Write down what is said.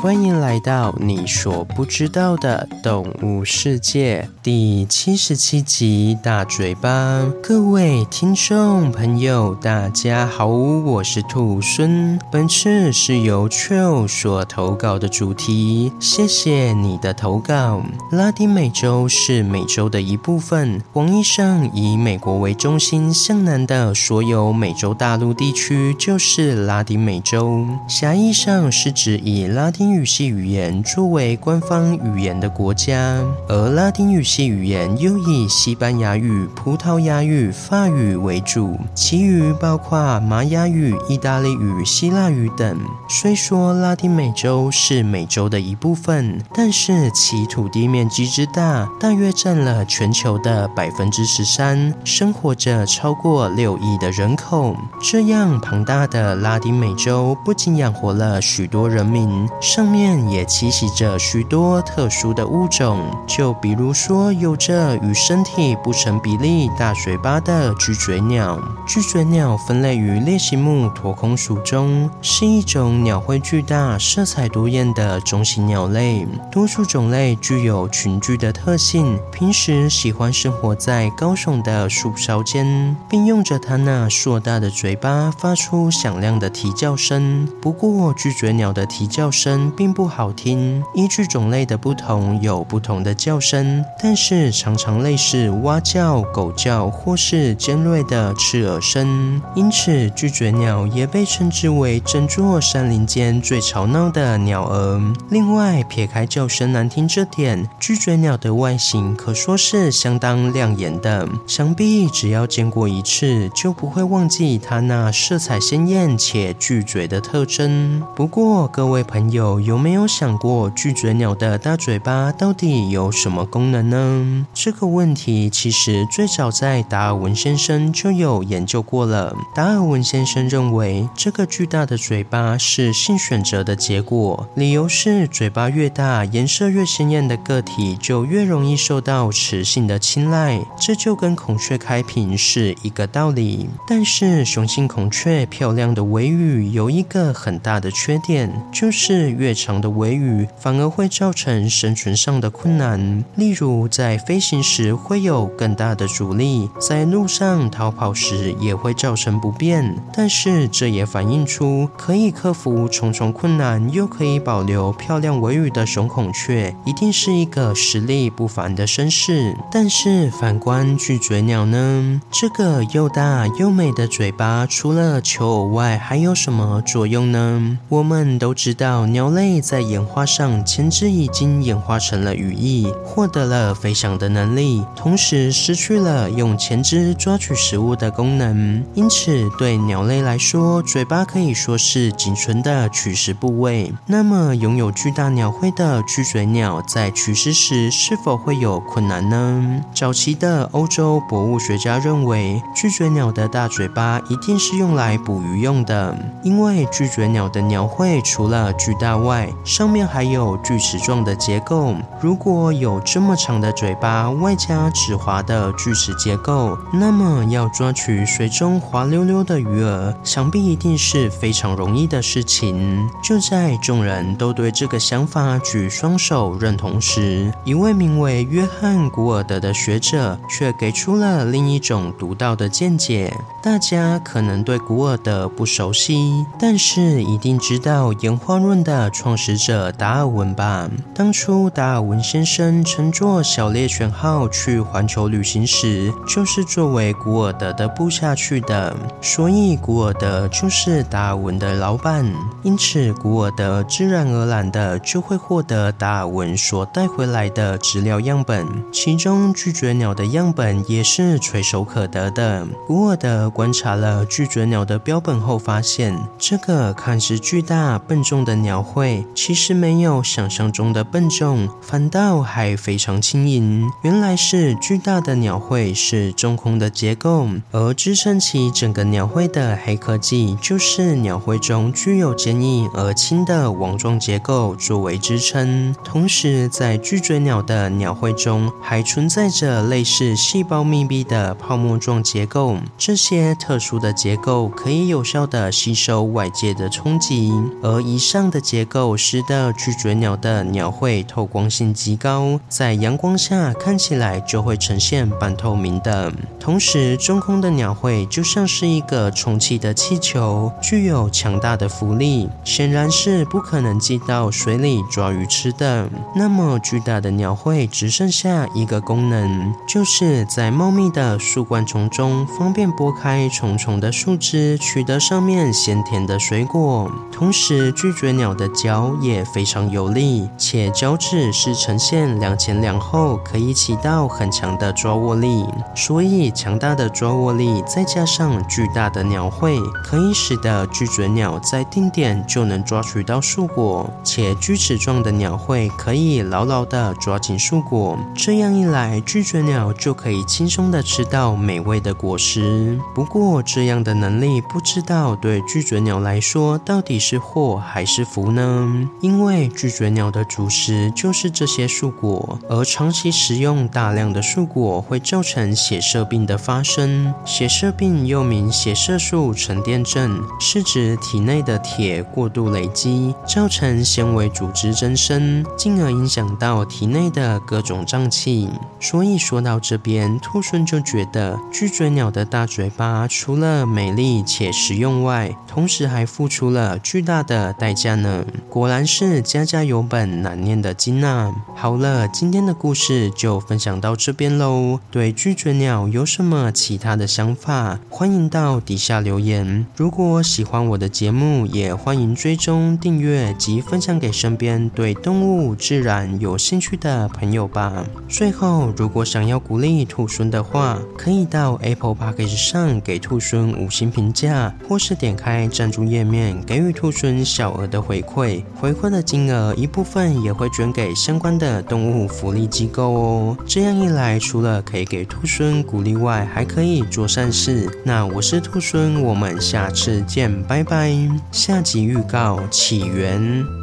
欢迎来到你所不知道的动物世界。第七十七集大嘴巴。各位听众朋友，大家好，我是兔孙。本次是由 Chill 所投稿的主题，谢谢你的投稿。拉丁美洲是美洲的一部分，广义上以美国为中心向南的所有美洲大陆地区就是拉丁美洲。狭义上是指以拉丁语系语言作为官方语言的国家，而拉丁语系语言又以西班牙语、葡萄牙语、法语为主，其余包括玛雅语、意大利语、希腊语等。虽说拉丁美洲是美洲的一部分，但是其土地面积之大，大约占了全球的百分之十三，生活着超过六亿的人口。这样庞大的拉丁美洲，不仅养活了许多人民，上面。也栖息着许多特殊的物种，就比如说有着与身体不成比例大嘴巴的巨嘴鸟。巨嘴鸟分类于鬣形目驼孔属中，是一种鸟喙巨大、色彩多艳的中型鸟类。多数种类具有群居的特性，平时喜欢生活在高耸的树梢间，并用着它那硕大的嘴巴发出响亮的啼叫声。不过，巨嘴鸟的啼叫声并不好听，依据种类的不同有不同的叫声，但但是常常类似蛙叫、狗叫或是尖锐的刺耳声。因此，巨嘴鸟也被称之为整座山林间最吵闹的鸟儿。另外，撇开叫声难听这点，巨嘴鸟的外形可说是相当亮眼的，想必只要见过一次，就不会忘记它那色彩鲜艳且巨嘴的特征。不过，各位朋友有没？有想过巨嘴鸟的大嘴巴到底有什么功能呢？这个问题其实最早在达尔文先生就有研究过了。达尔文先生认为，这个巨大的嘴巴是性选择的结果，理由是嘴巴越大、颜色越鲜艳的个体就越容易受到雌性的青睐，这就跟孔雀开屏是一个道理。但是雄性孔雀漂亮的尾羽有一个很大的缺点，就是越长的。尾羽反而会造成生存上的困难，例如在飞行时会有更大的阻力，在路上逃跑时也会造成不便。但是这也反映出可以克服重重困难，又可以保留漂亮尾羽的雄孔雀，一定是一个实力不凡的绅士。但是反观巨嘴鸟呢？这个又大又美的嘴巴，除了求偶外，还有什么作用呢？我们都知道，鸟类在演化上，前肢已经演化成了羽翼，获得了飞翔的能力，同时失去了用前肢抓取食物的功能。因此，对鸟类来说，嘴巴可以说是仅存的取食部位。那么，拥有巨大鸟喙的巨嘴鸟在取食时是否会有困难呢？早期的欧洲博物学家认为，巨嘴鸟的大嘴巴一定是用来捕鱼用的，因为巨嘴鸟的鸟喙除了巨大外，上面还有锯齿状的结构，如果有这么长的嘴巴，外加齿滑的锯齿结构，那么要抓取水中滑溜溜的鱼儿，想必一定是非常容易的事情。就在众人都对这个想法举双手认同时，一位名为约翰·古尔德的学者却给出了另一种独到的见解。大家可能对古尔德不熟悉，但是一定知道演化论的创始者达尔文吧？当初达尔文先生乘坐小猎犬号去环球旅行时，就是作为古尔德的部下去的，所以古尔德就是达尔文的老板。因此，古尔德自然而然的就会获得达尔文所带回来的资料样本，其中巨嘴鸟的样本也是垂手可得的。古尔德观察了巨嘴鸟的标本后，发现这个看似巨大笨重的鸟喙。其实没有想象中的笨重，反倒还非常轻营，原来是巨大的鸟喙是中空的结构，而支撑起整个鸟喙的黑科技就是鸟喙中具有坚硬而轻的网状结构作为支撑。同时，在巨嘴鸟的鸟喙中还存在着类似细胞密闭的泡沫状结构，这些特殊的结构可以有效地吸收外界的冲击，而以上的结构使得巨嘴鸟的鸟喙透光性极高，在阳光下看起来就会呈现半透明的。同时，中空的鸟喙就像是一个充气的气球，具有强大的浮力，显然是不可能进到水里抓鱼吃的。那么巨大的鸟喙只剩下一个功能，就是在茂密的树冠丛中方便拨开重重的树枝，取得上面鲜甜的水果。同时，巨嘴鸟的脚也非常有力，且脚趾是呈现两前两后，可以起到很强的抓握力。所以，强大的抓握力再加上巨大的鸟喙，可以使得巨嘴鸟在定点就能抓取到树果，且锯齿状的鸟喙可以牢牢地抓紧树果。这样一来，巨嘴鸟就可以轻松地吃到美味的果实。不过，这样的能力不知道对巨嘴鸟来说到底是祸还是福呢？因为巨嘴鸟的主食就是这些树果，而长长期食用大量的树果会造成血色病的发生。血色病又名血色素沉淀症，是指体内的铁过度累积，造成纤维组织增生，进而影响到体内的各种脏器。所以说到这边，兔猻就觉得巨嘴鸟的大嘴巴除了美丽且实用外，同时还付出了巨大的代价呢。果然是家家有本难念的经啊！好了，今天的故事事就分享到这边喽。对巨嘴鸟有什么其他的想法？欢迎到底下留言。如果喜欢我的节目，也欢迎追踪订阅及分享给身边对动物自然有兴趣的朋友吧。最后，如果想要鼓励兔孙的话，可以到 Apple Podcast 上给兔孙五星评价，或是点开赞助页面给予兔孙小额的回馈。回馈的金额一部分也会捐给相关的动物福利机构哦。这样一来，除了可以给兔孙鼓励外，还可以做善事。那我是兔孙，我们下次见，拜拜。下集预告：起源。